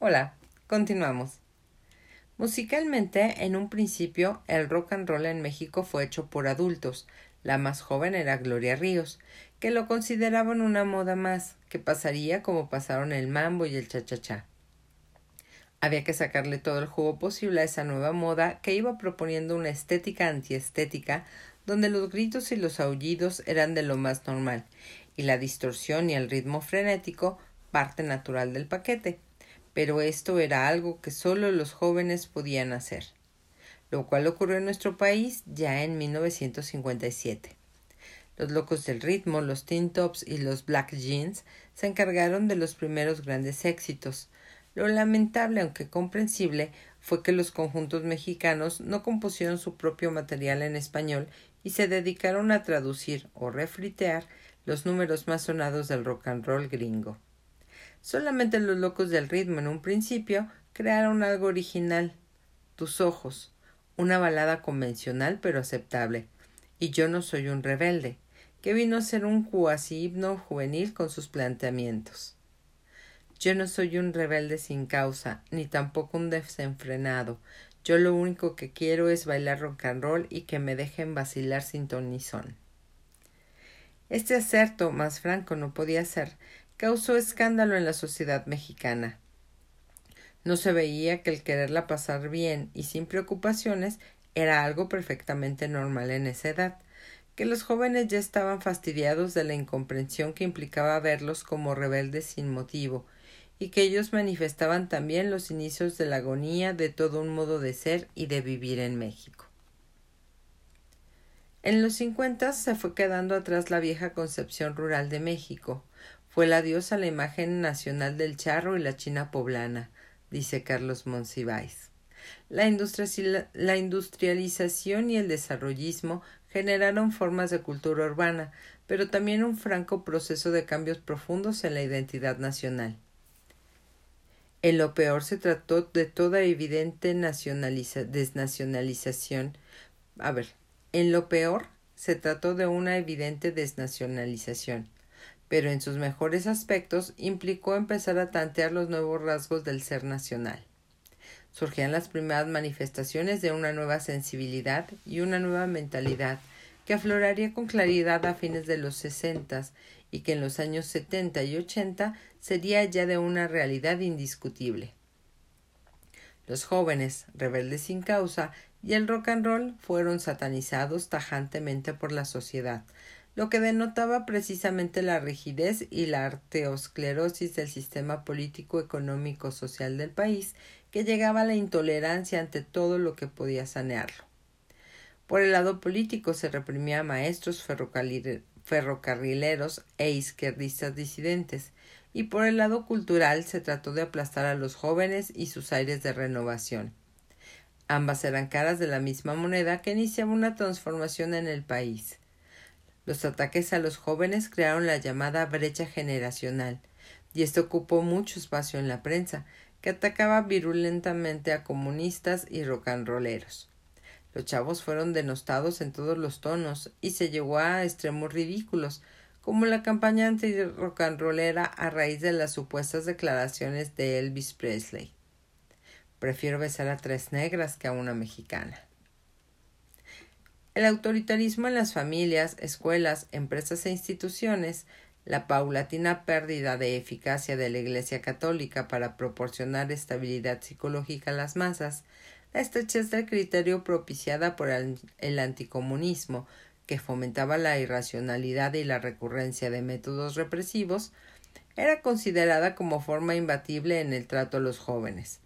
Hola, continuamos. Musicalmente, en un principio, el rock and roll en México fue hecho por adultos. La más joven era Gloria Ríos, que lo consideraban una moda más, que pasaría como pasaron el mambo y el cha-cha-cha. Había que sacarle todo el jugo posible a esa nueva moda que iba proponiendo una estética antiestética donde los gritos y los aullidos eran de lo más normal, y la distorsión y el ritmo frenético parte natural del paquete pero esto era algo que solo los jóvenes podían hacer, lo cual ocurrió en nuestro país ya en 1957. Los locos del ritmo, los Teen Tops y los Black Jeans se encargaron de los primeros grandes éxitos. Lo lamentable, aunque comprensible, fue que los conjuntos mexicanos no compusieron su propio material en español y se dedicaron a traducir o refritear los números más sonados del rock and roll gringo. Solamente los locos del ritmo en un principio crearon algo original, tus ojos, una balada convencional pero aceptable, y yo no soy un rebelde, que vino a ser un cuasi himno juvenil con sus planteamientos. Yo no soy un rebelde sin causa, ni tampoco un desenfrenado. Yo lo único que quiero es bailar rock and roll y que me dejen vacilar sin tonizón. Este acerto más franco no podía ser, causó escándalo en la sociedad mexicana. No se veía que el quererla pasar bien y sin preocupaciones era algo perfectamente normal en esa edad, que los jóvenes ya estaban fastidiados de la incomprensión que implicaba verlos como rebeldes sin motivo, y que ellos manifestaban también los inicios de la agonía de todo un modo de ser y de vivir en México. En los cincuenta se fue quedando atrás la vieja concepción rural de México, fue la diosa la imagen nacional del charro y la china poblana, dice Carlos Monsiváis. La, la industrialización y el desarrollismo generaron formas de cultura urbana, pero también un franco proceso de cambios profundos en la identidad nacional. En lo peor se trató de toda evidente desnacionalización. A ver, en lo peor se trató de una evidente desnacionalización pero en sus mejores aspectos implicó empezar a tantear los nuevos rasgos del ser nacional. Surgían las primeras manifestaciones de una nueva sensibilidad y una nueva mentalidad que afloraría con claridad a fines de los sesentas y que en los años setenta y ochenta sería ya de una realidad indiscutible. Los jóvenes, rebeldes sin causa, y el rock and roll fueron satanizados tajantemente por la sociedad, lo que denotaba precisamente la rigidez y la arteosclerosis del sistema político, económico, social del país, que llegaba a la intolerancia ante todo lo que podía sanearlo. Por el lado político se reprimía a maestros ferrocarrileros e izquierdistas disidentes, y por el lado cultural se trató de aplastar a los jóvenes y sus aires de renovación. Ambas eran caras de la misma moneda que iniciaba una transformación en el país. Los ataques a los jóvenes crearon la llamada brecha generacional, y esto ocupó mucho espacio en la prensa, que atacaba virulentamente a comunistas y rocanroleros. Los chavos fueron denostados en todos los tonos y se llegó a extremos ridículos, como la campaña anti-rocanrolera a raíz de las supuestas declaraciones de Elvis Presley. Prefiero besar a tres negras que a una mexicana. El autoritarismo en las familias, escuelas, empresas e instituciones, la paulatina pérdida de eficacia de la Iglesia católica para proporcionar estabilidad psicológica a las masas, la estrechez del criterio propiciada por el, anticomunismo, que fomentaba la irracionalidad y la recurrencia de métodos represivos, era considerada como forma imbatible en el trato a los jóvenes.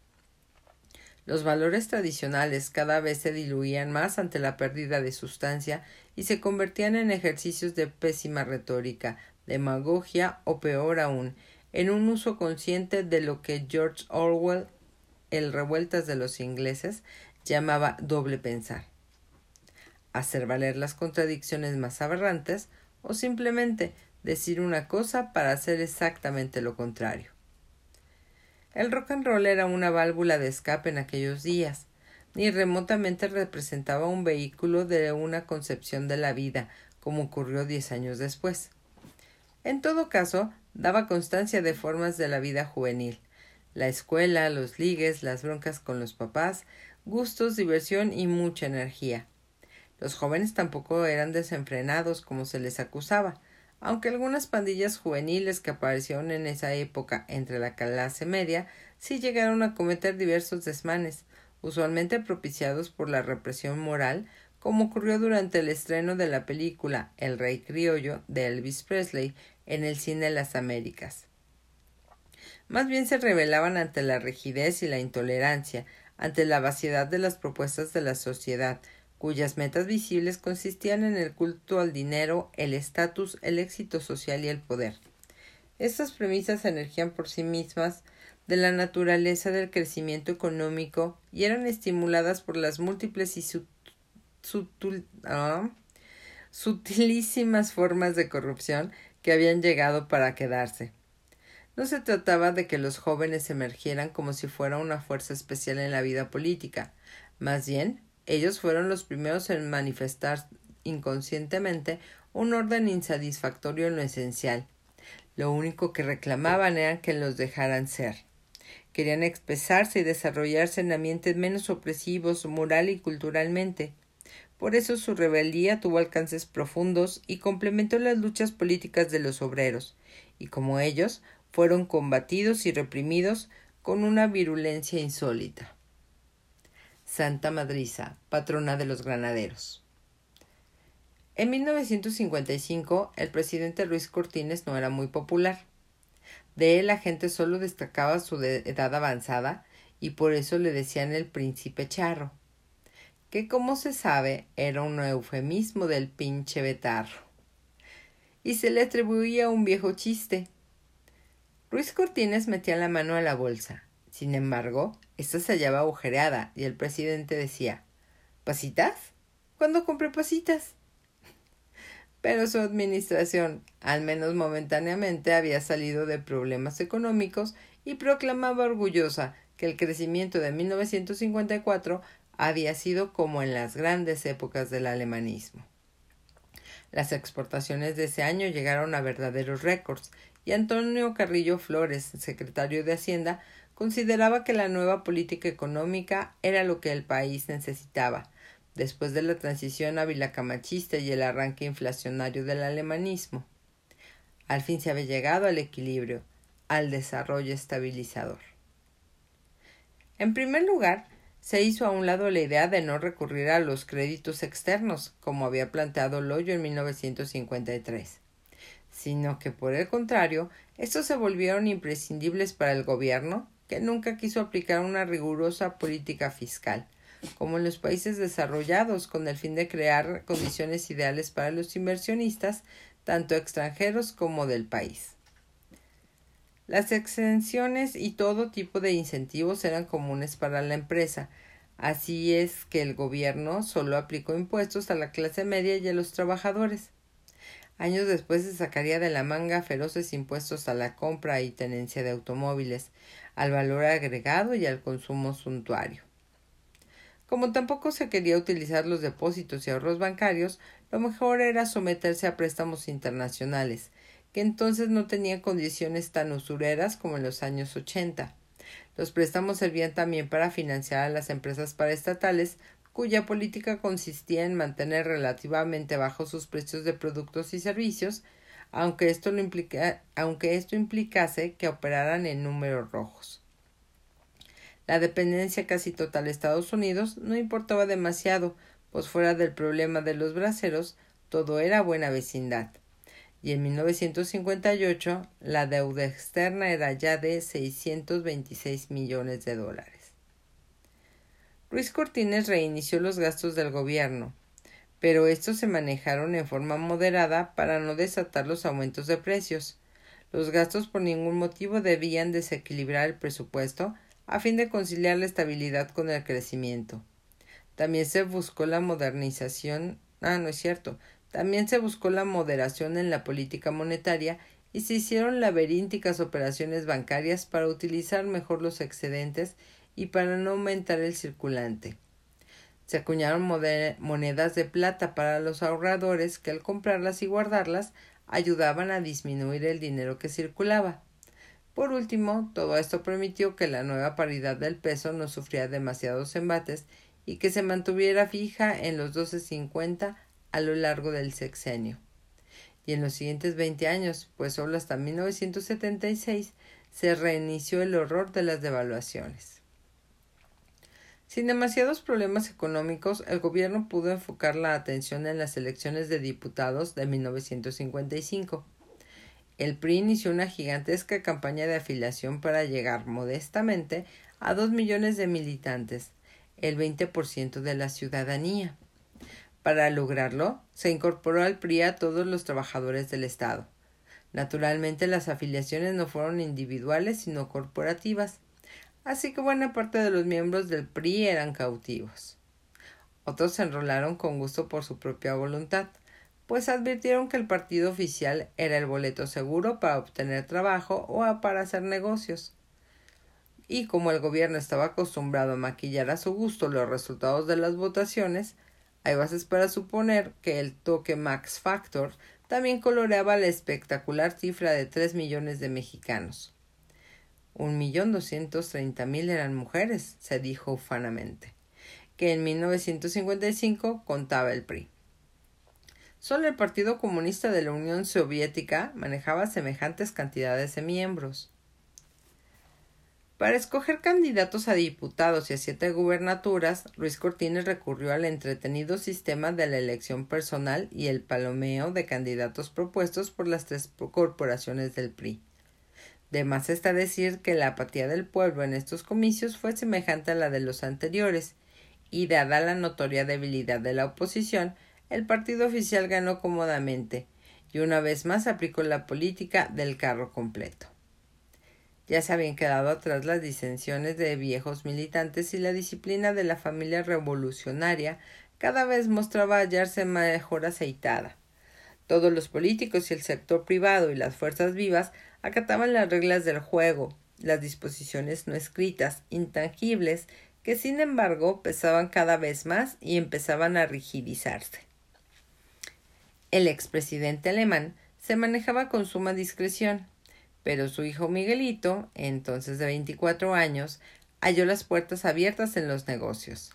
Los valores tradicionales cada vez se diluían más ante la pérdida de sustancia y se convertían en ejercicios de pésima retórica, demagogia o peor aún, en un uso consciente de lo que George Orwell, el revueltas de los ingleses, llamaba doble pensar. Hacer valer las contradicciones más aberrantes o simplemente decir una cosa para hacer exactamente lo contrario. El rock and roll era una válvula de escape en aquellos días, ni remotamente representaba un vehículo de una concepción de la vida, como ocurrió diez años después. En todo caso, daba constancia de formas de la vida juvenil, la escuela, los ligues, las broncas con los papás, gustos, diversión y mucha energía. Los jóvenes tampoco eran desenfrenados como se les acusaba, aunque algunas pandillas juveniles que aparecieron en esa época entre la clase media sí llegaron a cometer diversos desmanes, usualmente propiciados por la represión moral, como ocurrió durante el estreno de la película El Rey Criollo de Elvis Presley en el cine Las Américas. Más bien se rebelaban ante la rigidez y la intolerancia, ante la vaciedad de las propuestas de la sociedad, cuyas metas visibles consistían en el culto al dinero, el estatus, el éxito social y el poder. Estas premisas emergían por sí mismas de la naturaleza del crecimiento económico y eran estimuladas por las múltiples y ah, sutilísimas formas de corrupción que habían llegado para quedarse. No se trataba de que los jóvenes emergieran como si fuera una fuerza especial en la vida política. Más bien, ellos fueron los primeros en manifestar inconscientemente un orden insatisfactorio en lo esencial. Lo único que reclamaban era que los dejaran ser. Querían expresarse y desarrollarse en ambientes menos opresivos moral y culturalmente. Por eso su rebeldía tuvo alcances profundos y complementó las luchas políticas de los obreros, y como ellos, fueron combatidos y reprimidos con una virulencia insólita. Santa Madriza, patrona de los granaderos. En 1955 el presidente Luis Cortines no era muy popular. De él la gente solo destacaba su edad avanzada y por eso le decían el príncipe charro, que como se sabe era un eufemismo del pinche betarro. Y se le atribuía un viejo chiste, Ruiz Cortines metía la mano a la bolsa. Sin embargo, ésta se hallaba agujereada y el presidente decía ¿Pasitas? ¿Cuándo compré pasitas? Pero su administración, al menos momentáneamente, había salido de problemas económicos y proclamaba orgullosa que el crecimiento de 1954 había sido como en las grandes épocas del alemanismo. Las exportaciones de ese año llegaron a verdaderos récords y Antonio Carrillo Flores, secretario de Hacienda, consideraba que la nueva política económica era lo que el país necesitaba, después de la transición avilacamachista y el arranque inflacionario del alemanismo. Al fin se había llegado al equilibrio, al desarrollo estabilizador. En primer lugar, se hizo a un lado la idea de no recurrir a los créditos externos, como había planteado Loyo en 1953 sino que por el contrario, estos se volvieron imprescindibles para el gobierno, que nunca quiso aplicar una rigurosa política fiscal, como en los países desarrollados, con el fin de crear condiciones ideales para los inversionistas, tanto extranjeros como del país. Las exenciones y todo tipo de incentivos eran comunes para la empresa, así es que el gobierno solo aplicó impuestos a la clase media y a los trabajadores. Años después se sacaría de la manga feroces impuestos a la compra y tenencia de automóviles, al valor agregado y al consumo suntuario. Como tampoco se quería utilizar los depósitos y ahorros bancarios, lo mejor era someterse a préstamos internacionales, que entonces no tenían condiciones tan usureras como en los años ochenta. Los préstamos servían también para financiar a las empresas paraestatales cuya política consistía en mantener relativamente bajos sus precios de productos y servicios, aunque esto, aunque esto implicase que operaran en números rojos. La dependencia casi total de Estados Unidos no importaba demasiado, pues fuera del problema de los braceros, todo era buena vecindad. Y en 1958 la deuda externa era ya de 626 millones de dólares. Ruiz Cortines reinició los gastos del gobierno, pero estos se manejaron en forma moderada para no desatar los aumentos de precios. Los gastos por ningún motivo debían desequilibrar el presupuesto a fin de conciliar la estabilidad con el crecimiento. También se buscó la modernización ah, no es cierto. También se buscó la moderación en la política monetaria y se hicieron laberínticas operaciones bancarias para utilizar mejor los excedentes y para no aumentar el circulante. Se acuñaron monedas de plata para los ahorradores que al comprarlas y guardarlas ayudaban a disminuir el dinero que circulaba. Por último, todo esto permitió que la nueva paridad del peso no sufriera demasiados embates y que se mantuviera fija en los 12.50 a lo largo del sexenio. Y en los siguientes 20 años, pues solo hasta 1976, se reinició el horror de las devaluaciones. Sin demasiados problemas económicos, el gobierno pudo enfocar la atención en las elecciones de diputados de 1955. El PRI inició una gigantesca campaña de afiliación para llegar modestamente a dos millones de militantes, el 20% de la ciudadanía. Para lograrlo, se incorporó al PRI a todos los trabajadores del Estado. Naturalmente, las afiliaciones no fueron individuales, sino corporativas así que buena parte de los miembros del PRI eran cautivos. Otros se enrolaron con gusto por su propia voluntad, pues advirtieron que el partido oficial era el boleto seguro para obtener trabajo o para hacer negocios. Y como el gobierno estaba acostumbrado a maquillar a su gusto los resultados de las votaciones, hay bases para suponer que el toque Max Factor también coloreaba la espectacular cifra de tres millones de mexicanos. Un millón doscientos treinta mil eran mujeres, se dijo ufanamente, que en 1955 contaba el PRI. Solo el Partido Comunista de la Unión Soviética manejaba semejantes cantidades de miembros. Para escoger candidatos a diputados y a siete gubernaturas, Ruiz Cortines recurrió al entretenido sistema de la elección personal y el palomeo de candidatos propuestos por las tres corporaciones del PRI. De más está decir que la apatía del pueblo en estos comicios fue semejante a la de los anteriores, y dada la notoria debilidad de la oposición, el partido oficial ganó cómodamente, y una vez más aplicó la política del carro completo. Ya se habían quedado atrás las disensiones de viejos militantes y la disciplina de la familia revolucionaria cada vez mostraba hallarse mejor aceitada. Todos los políticos y el sector privado y las fuerzas vivas acataban las reglas del juego, las disposiciones no escritas, intangibles, que sin embargo pesaban cada vez más y empezaban a rigidizarse. El expresidente alemán se manejaba con suma discreción, pero su hijo Miguelito, entonces de 24 años, halló las puertas abiertas en los negocios.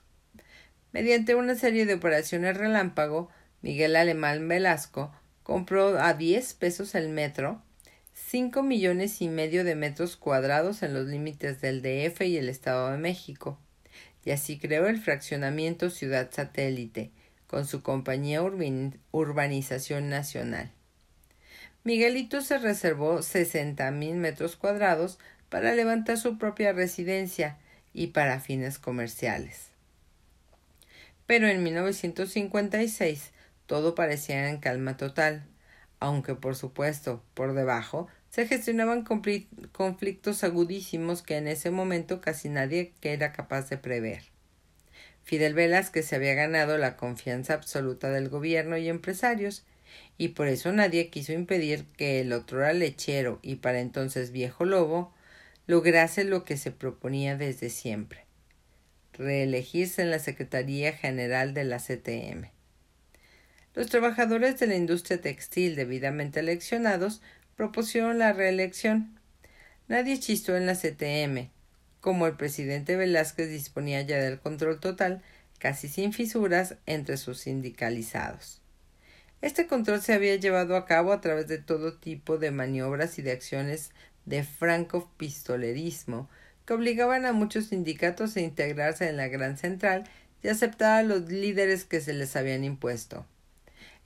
Mediante una serie de operaciones relámpago, Miguel Alemán Velasco compró a 10 pesos el metro cinco millones y medio de metros cuadrados en los límites del DF y el Estado de México, y así creó el fraccionamiento Ciudad Satélite, con su compañía Urbanización Nacional. Miguelito se reservó sesenta mil metros cuadrados para levantar su propia residencia y para fines comerciales. Pero en 1956 todo parecía en calma total, aunque por supuesto por debajo se gestionaban conflictos agudísimos que en ese momento casi nadie era capaz de prever. Fidel Velázquez se había ganado la confianza absoluta del gobierno y empresarios, y por eso nadie quiso impedir que el otro lechero y para entonces viejo lobo lograse lo que se proponía desde siempre reelegirse en la Secretaría General de la CTM. Los trabajadores de la industria textil debidamente eleccionados propusieron la reelección. Nadie chistó en la CTM. Como el presidente Velázquez disponía ya del control total, casi sin fisuras, entre sus sindicalizados. Este control se había llevado a cabo a través de todo tipo de maniobras y de acciones de franco pistolerismo que obligaban a muchos sindicatos a integrarse en la gran central y aceptar a los líderes que se les habían impuesto.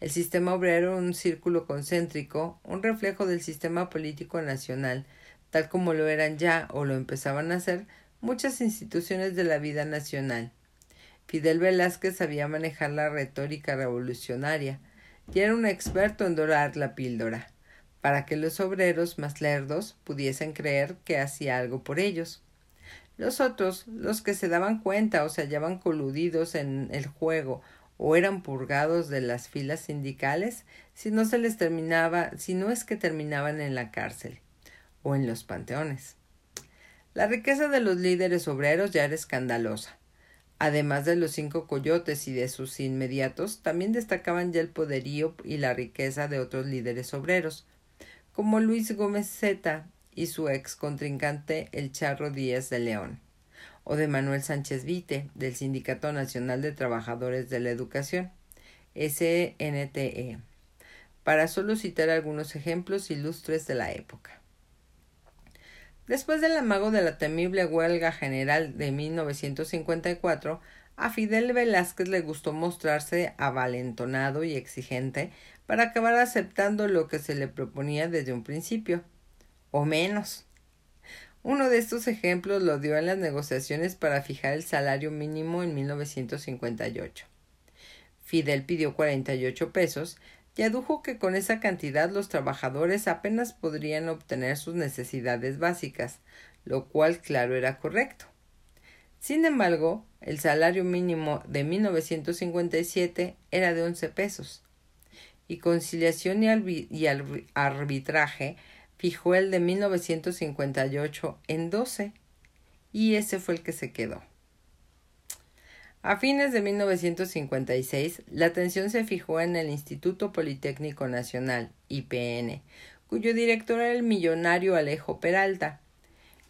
El sistema obrero un círculo concéntrico, un reflejo del sistema político nacional, tal como lo eran ya o lo empezaban a ser muchas instituciones de la vida nacional. Fidel Velázquez sabía manejar la retórica revolucionaria y era un experto en dorar la píldora, para que los obreros más lerdos pudiesen creer que hacía algo por ellos. Los otros, los que se daban cuenta o se hallaban coludidos en el juego o eran purgados de las filas sindicales si no se les terminaba, si no es que terminaban en la cárcel o en los panteones. La riqueza de los líderes obreros ya era escandalosa. Además de los cinco coyotes y de sus inmediatos, también destacaban ya el poderío y la riqueza de otros líderes obreros, como Luis Gómez Zeta, y su ex contrincante el Charro Díaz de León, o de Manuel Sánchez Vite, del Sindicato Nacional de Trabajadores de la Educación, SNTE, para solo citar algunos ejemplos ilustres de la época. Después del amago de la temible huelga general de 1954, a Fidel Velázquez le gustó mostrarse avalentonado y exigente para acabar aceptando lo que se le proponía desde un principio, o menos. Uno de estos ejemplos lo dio en las negociaciones para fijar el salario mínimo en 1958. Fidel pidió 48 pesos y adujo que con esa cantidad los trabajadores apenas podrían obtener sus necesidades básicas, lo cual claro era correcto. Sin embargo, el salario mínimo de 1957 era de 11 pesos, y conciliación y, y arbitraje fijó el de 1958 en 12, y ese fue el que se quedó. A fines de 1956, la atención se fijó en el Instituto Politécnico Nacional, IPN, cuyo director era el millonario Alejo Peralta.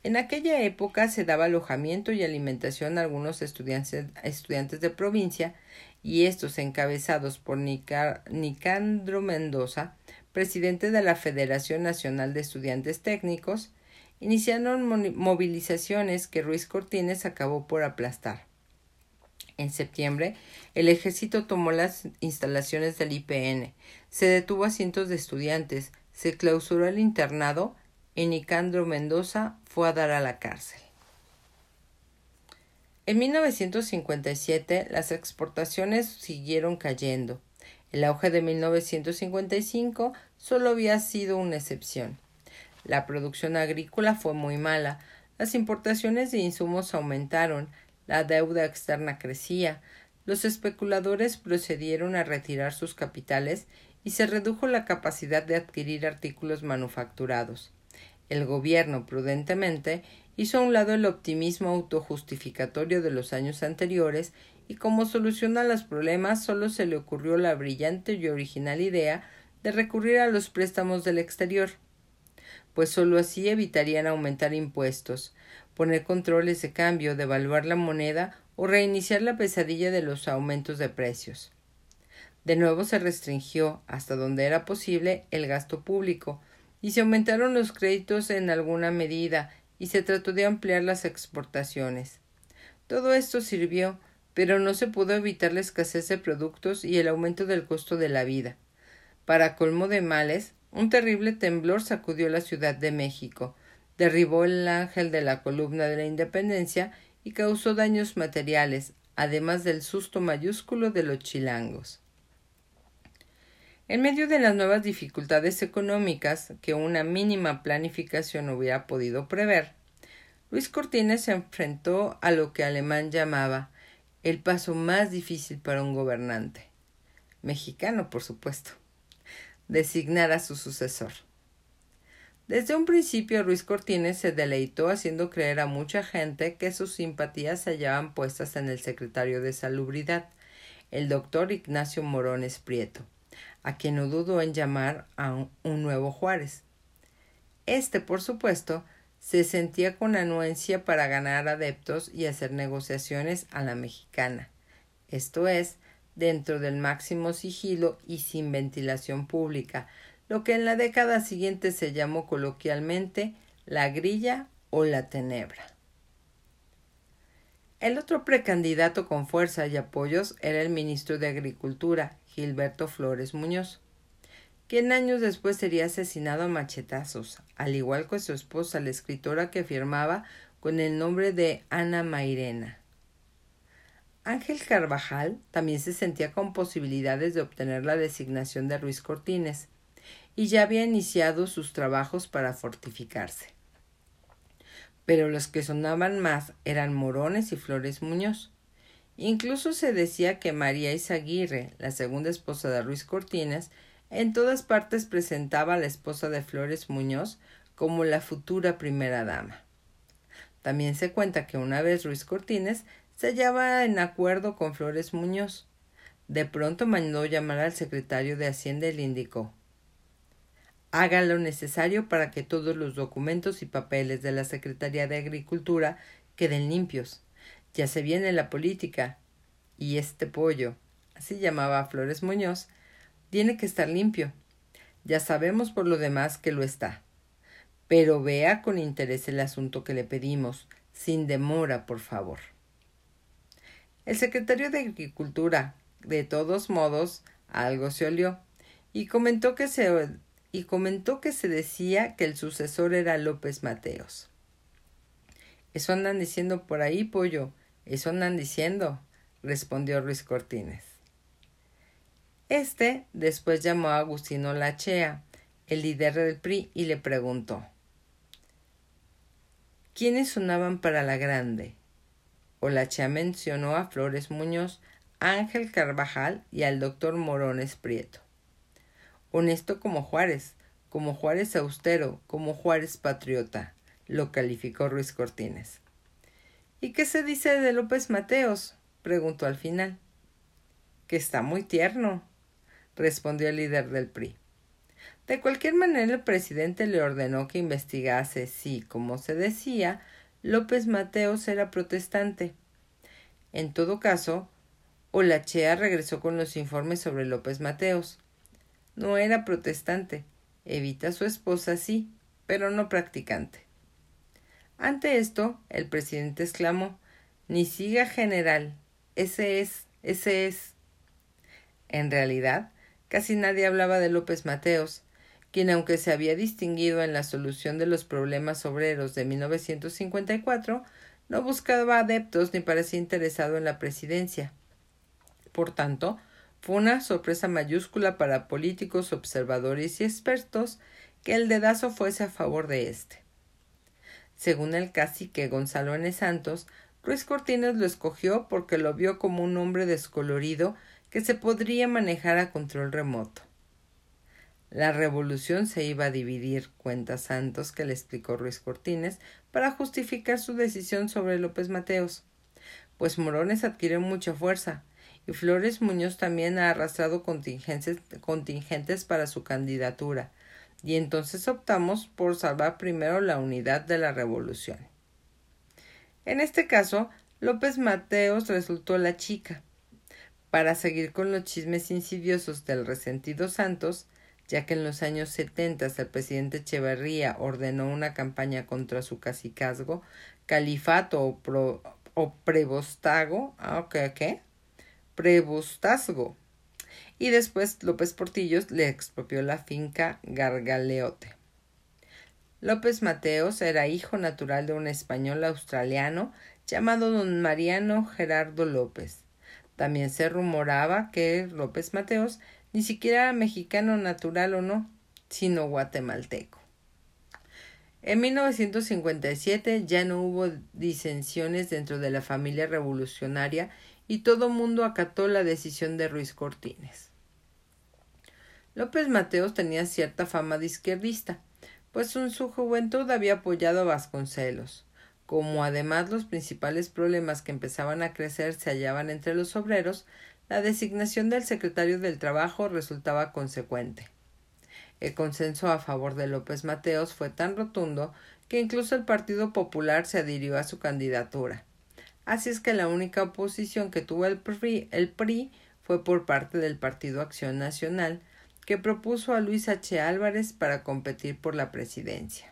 En aquella época se daba alojamiento y alimentación a algunos estudiantes, de provincia, y estos, encabezados por Nicandro Mendoza, presidente de la Federación Nacional de Estudiantes Técnicos, iniciaron movilizaciones que Ruiz Cortines acabó por aplastar. En septiembre, el ejército tomó las instalaciones del IPN, se detuvo a cientos de estudiantes, se clausuró el internado y Nicandro Mendoza fue a dar a la cárcel. En 1957 las exportaciones siguieron cayendo. El auge de 1955 solo había sido una excepción. La producción agrícola fue muy mala, las importaciones de insumos aumentaron, la deuda externa crecía, los especuladores procedieron a retirar sus capitales y se redujo la capacidad de adquirir artículos manufacturados. El gobierno, prudentemente, hizo a un lado el optimismo autojustificatorio de los años anteriores y como solución a los problemas solo se le ocurrió la brillante y original idea de recurrir a los préstamos del exterior, pues sólo así evitarían aumentar impuestos, poner controles de cambio, devaluar la moneda o reiniciar la pesadilla de los aumentos de precios. De nuevo se restringió, hasta donde era posible, el gasto público, y se aumentaron los créditos en alguna medida, y se trató de ampliar las exportaciones. Todo esto sirvió, pero no se pudo evitar la escasez de productos y el aumento del costo de la vida. Para colmo de males, un terrible temblor sacudió la Ciudad de México, derribó el ángel de la columna de la Independencia y causó daños materiales, además del susto mayúsculo de los chilangos. En medio de las nuevas dificultades económicas que una mínima planificación hubiera podido prever, Luis Cortines se enfrentó a lo que Alemán llamaba el paso más difícil para un gobernante, mexicano por supuesto, designar a su sucesor. Desde un principio Ruiz Cortines se deleitó haciendo creer a mucha gente que sus simpatías se hallaban puestas en el secretario de Salubridad, el doctor Ignacio Morones Prieto, a quien no dudó en llamar a un, nuevo Juárez. Este, por supuesto, se sentía con anuencia para ganar adeptos y hacer negociaciones a la mexicana, esto es, dentro del máximo sigilo y sin ventilación pública, lo que en la década siguiente se llamó coloquialmente la grilla o la tenebra. El otro precandidato con fuerza y apoyos era el ministro de Agricultura, Gilberto Flores Muñoz, quien años después sería asesinado a machetazos, al igual que su esposa, la escritora que firmaba con el nombre de Ana Mairena. Ángel Carvajal también se sentía con posibilidades de obtener la designación de Ruiz Cortines, y ya había iniciado sus trabajos para fortificarse. Pero los que sonaban más eran Morones y Flores Muñoz. Incluso se decía que María Izaguirre, la segunda esposa de Ruiz Cortines, en todas partes presentaba a la esposa de Flores Muñoz como la futura primera dama. También se cuenta que una vez Ruiz Cortines se hallaba en acuerdo con Flores Muñoz. De pronto mandó llamar al secretario de Hacienda y le indicó haga lo necesario para que todos los documentos y papeles de la Secretaría de Agricultura queden limpios. Ya se viene la política. Y este pollo, así llamaba Flores Muñoz, tiene que estar limpio. Ya sabemos por lo demás que lo está. Pero vea con interés el asunto que le pedimos, sin demora, por favor. El secretario de Agricultura, de todos modos, algo se olió, y comentó que se y comentó que se decía que el sucesor era López Mateos. Eso andan diciendo por ahí, pollo, eso andan diciendo, respondió Ruiz Cortines. Este después llamó a Agustino Lachea, el líder del PRI, y le preguntó ¿Quiénes sonaban para la grande? Olachea mencionó a Flores Muñoz, Ángel Carvajal y al doctor Morones Prieto. Honesto como Juárez, como Juárez austero, como Juárez patriota, lo calificó Ruiz Cortines. ¿Y qué se dice de López Mateos? preguntó al final. Que está muy tierno, respondió el líder del PRI. De cualquier manera, el presidente le ordenó que investigase si, como se decía, López Mateos era protestante. En todo caso, Olachea regresó con los informes sobre López Mateos. No era protestante. Evita su esposa sí, pero no practicante. Ante esto, el presidente exclamó Ni siga general. Ese es, ese es. En realidad, casi nadie hablaba de López Mateos, quien aunque se había distinguido en la solución de los problemas obreros de 1954, no buscaba adeptos ni parecía interesado en la presidencia. Por tanto, fue una sorpresa mayúscula para políticos, observadores y expertos que el dedazo fuese a favor de éste. Según el cacique Gonzalo N. Santos, Ruiz Cortines lo escogió porque lo vio como un hombre descolorido que se podría manejar a control remoto. La revolución se iba a dividir, cuenta Santos, que le explicó Ruiz Cortines, para justificar su decisión sobre López Mateos. Pues Morones adquirió mucha fuerza, y Flores Muñoz también ha arrastrado contingentes para su candidatura, y entonces optamos por salvar primero la unidad de la revolución. En este caso, López Mateos resultó la chica. Para seguir con los chismes insidiosos del resentido Santos, ya que en los años setenta el presidente Echeverría ordenó una campaña contra su cacicazgo, califato o, pro, prebostago, ah. Prebostazgo. Y después López Portillos le expropió la finca Gargaleote. López Mateos era hijo natural de un español australiano llamado don Mariano Gerardo López. También se rumoraba que López Mateos ni siquiera era mexicano natural o no, sino guatemalteco. En 1957 ya no hubo disensiones dentro de la familia revolucionaria y todo mundo acató la decisión de Ruiz Cortines. López Mateos tenía cierta fama de izquierdista, pues en su juventud había apoyado a Vasconcelos. Como además los principales problemas que empezaban a crecer se hallaban entre los obreros, la designación del secretario del Trabajo resultaba consecuente. El consenso a favor de López Mateos fue tan rotundo que incluso el Partido Popular se adhirió a su candidatura. Así es que la única oposición que tuvo el PRI, fue por parte del Partido Acción Nacional, que propuso a Luis H. Álvarez para competir por la presidencia.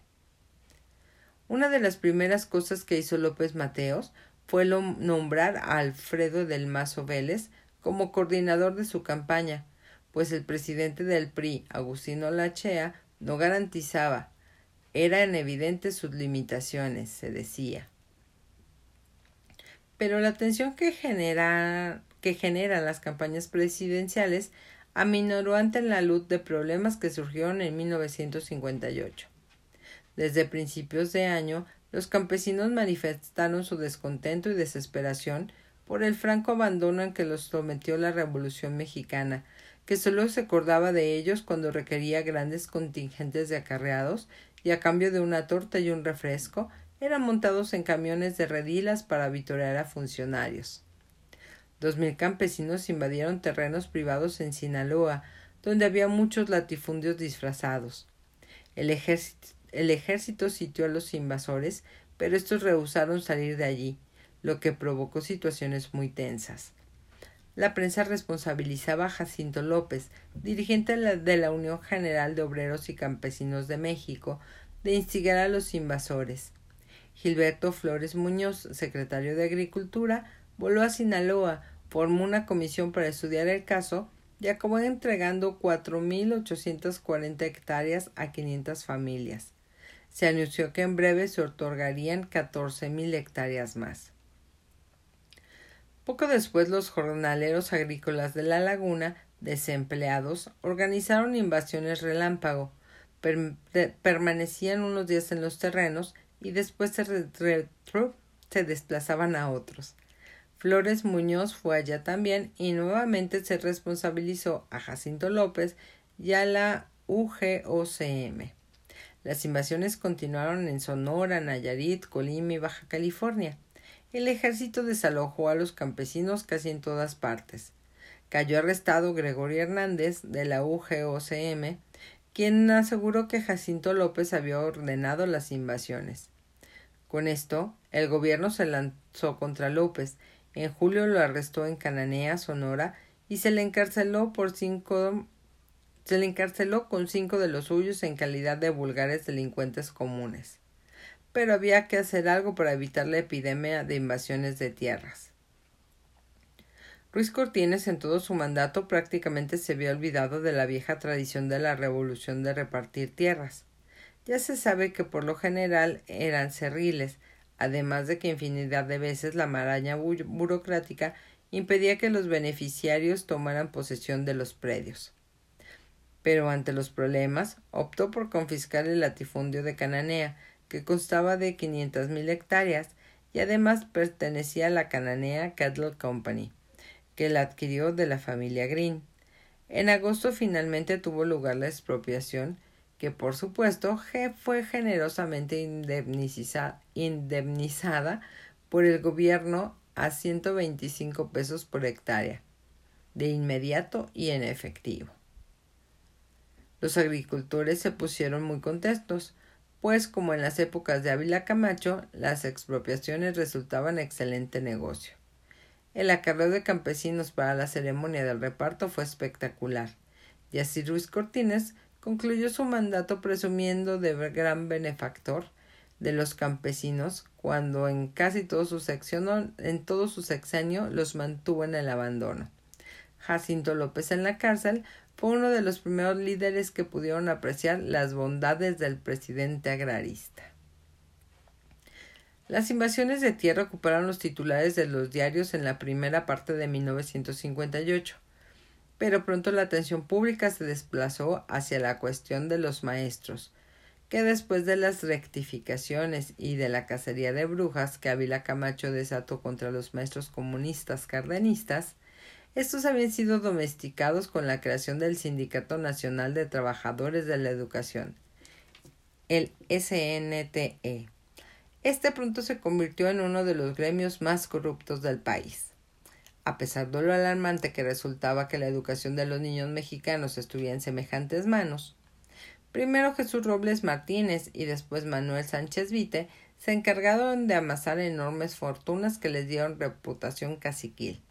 Una de las primeras cosas que hizo López Mateos fue nombrar a Alfredo del Mazo Vélez como coordinador de su campaña, pues el presidente del PRI, Agustino Lachea, no garantizaba. Eran evidentes sus limitaciones, se decía. Pero la tensión que, genera, que generan las campañas presidenciales aminoró ante la luz de problemas que surgieron en 1958. Desde principios de año, los campesinos manifestaron su descontento y desesperación por el franco abandono en que los sometió la Revolución mexicana, que solo se acordaba de ellos cuando requería grandes contingentes de acarreados y a cambio de una torta y un refresco eran montados en camiones de redilas para vitorear a funcionarios. Dos mil campesinos invadieron terrenos privados en Sinaloa, donde había muchos latifundios disfrazados. El ejército, el ejército sitió a los invasores, pero estos rehusaron salir de allí, lo que provocó situaciones muy tensas. La prensa responsabilizaba a Jacinto López, dirigente de la Unión General de Obreros y Campesinos de México, de instigar a los invasores. Gilberto Flores Muñoz, secretario de Agricultura, voló a Sinaloa, formó una comisión para estudiar el caso y acabó entregando 4.840 hectáreas a 500 familias. Se anunció que en breve se otorgarían 14.000 hectáreas más. Poco después los jornaleros agrícolas de la laguna, desempleados, organizaron invasiones relámpago, permanecían unos días en los terrenos y después se, se desplazaban a otros. Flores Muñoz fue allá también y nuevamente se responsabilizó a Jacinto López y a la UGOCM. Las invasiones continuaron en Sonora, Nayarit, Colima y Baja California. El ejército desalojó a los campesinos casi en todas partes. Cayó arrestado Gregorio Hernández de la UGOCM quien aseguró que Jacinto López había ordenado las invasiones. Con esto, el gobierno se lanzó contra López. En julio lo arrestó en Cananea, Sonora, y se le encarceló por cinco se le encarceló con cinco de los suyos en calidad de vulgares delincuentes comunes. Pero había que hacer algo para evitar la epidemia de invasiones de tierras. Ruiz Cortines en todo su mandato prácticamente se había olvidado de la vieja tradición de la revolución de repartir tierras. Ya se sabe que por lo general eran cerriles, además de que infinidad de veces la maraña burocrática impedía que los beneficiarios tomaran posesión de los predios. Pero ante los problemas, optó por confiscar el latifundio de Cananea, que constaba de quinientas mil hectáreas y además pertenecía a la Cananea Cattle Company que la adquirió de la familia Green. En agosto finalmente tuvo lugar la expropiación, que por supuesto fue generosamente indemnizada por el gobierno a 125 pesos por hectárea, de inmediato y en efectivo. Los agricultores se pusieron muy contentos, pues como en las épocas de Ávila Camacho, las expropiaciones resultaban excelente negocio. El acarreo de campesinos para la ceremonia del reparto fue espectacular, y así Ruiz Cortines concluyó su mandato presumiendo de gran benefactor de los campesinos cuando en casi todo su en todo su sexenio los mantuvo en el abandono. Jacinto López en la cárcel fue uno de los primeros líderes que pudieron apreciar las bondades del presidente agrarista. Las invasiones de tierra ocuparon los titulares de los diarios en la primera parte de 1958, pero pronto la atención pública se desplazó hacia la cuestión de los maestros, que después de las rectificaciones y de la cacería de brujas que Ávila Camacho desató contra los maestros comunistas cardenistas, estos habían sido domesticados con la creación del Sindicato Nacional de Trabajadores de la Educación, el SNTE este pronto se convirtió en uno de los gremios más corruptos del país. A pesar de lo alarmante que resultaba que la educación de los niños mexicanos estuviera en semejantes manos, primero Jesús Robles Martínez y después Manuel Sánchez Vite se encargaron de amasar enormes fortunas que les dieron reputación caciquil.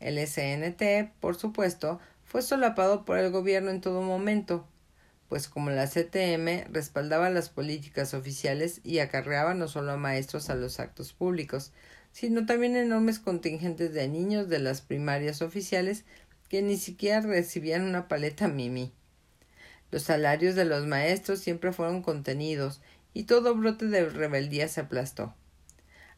El SNT, por supuesto, fue solapado por el gobierno en todo momento, pues como la CTM respaldaba las políticas oficiales y acarreaba no solo a maestros a los actos públicos, sino también enormes contingentes de niños de las primarias oficiales que ni siquiera recibían una paleta mimi. Los salarios de los maestros siempre fueron contenidos y todo brote de rebeldía se aplastó.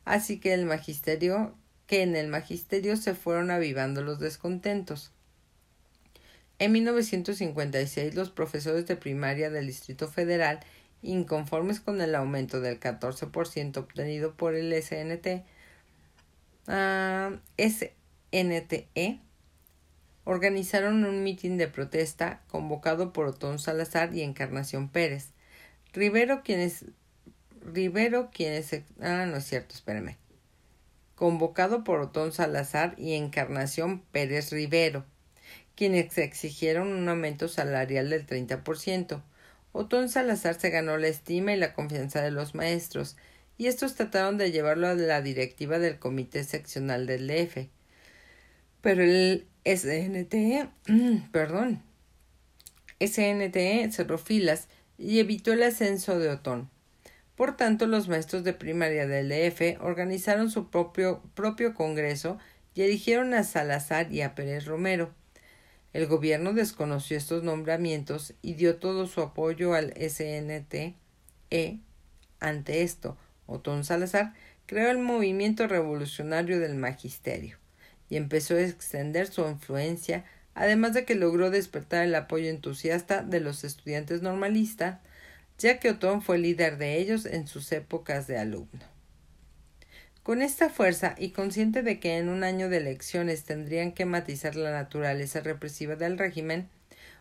Así que el magisterio que en el magisterio se fueron avivando los descontentos. En 1956 los profesores de primaria del Distrito Federal, inconformes con el aumento del 14% obtenido por el SNT, ah, SNTE, organizaron un mitin de protesta convocado por Otón Salazar y Encarnación Pérez. Rivero, quienes Rivero, quienes ah, no es cierto, espérame. Convocado por Otón Salazar y Encarnación Pérez Rivero quienes exigieron un aumento salarial del 30%, Otón Salazar se ganó la estima y la confianza de los maestros, y estos trataron de llevarlo a la directiva del Comité Seccional del DF. Pero el SNTE, perdón, SNTE cerró filas y evitó el ascenso de Otón. Por tanto, los maestros de primaria del DF organizaron su propio, propio congreso y eligieron a Salazar y a Pérez Romero. El gobierno desconoció estos nombramientos y dio todo su apoyo al SNTE. Ante esto, Otón Salazar creó el movimiento revolucionario del magisterio y empezó a extender su influencia, además de que logró despertar el apoyo entusiasta de los estudiantes normalistas, ya que Otón fue líder de ellos en sus épocas de alumno. Con esta fuerza y consciente de que en un año de elecciones tendrían que matizar la naturaleza represiva del régimen,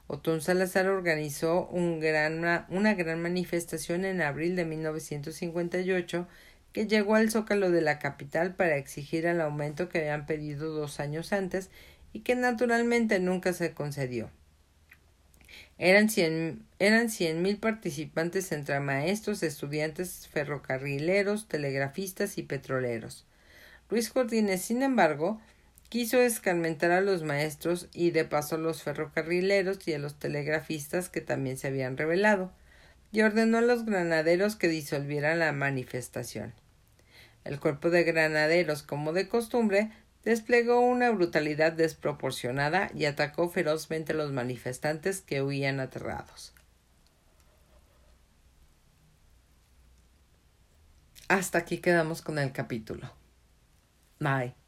Otón Salazar organizó una gran manifestación en abril de 1958 que llegó al zócalo de la capital para exigir el aumento que habían pedido dos años antes y que naturalmente nunca se concedió. Eran cien, eran cien mil participantes entre maestros, estudiantes, ferrocarrileros, telegrafistas y petroleros. Luis Jordines, sin embargo, quiso escarmentar a los maestros y de paso a los ferrocarrileros y a los telegrafistas que también se habían rebelado, y ordenó a los granaderos que disolvieran la manifestación. El cuerpo de granaderos, como de costumbre, desplegó una brutalidad desproporcionada y atacó ferozmente a los manifestantes que huían aterrados. Hasta aquí quedamos con el capítulo. Bye.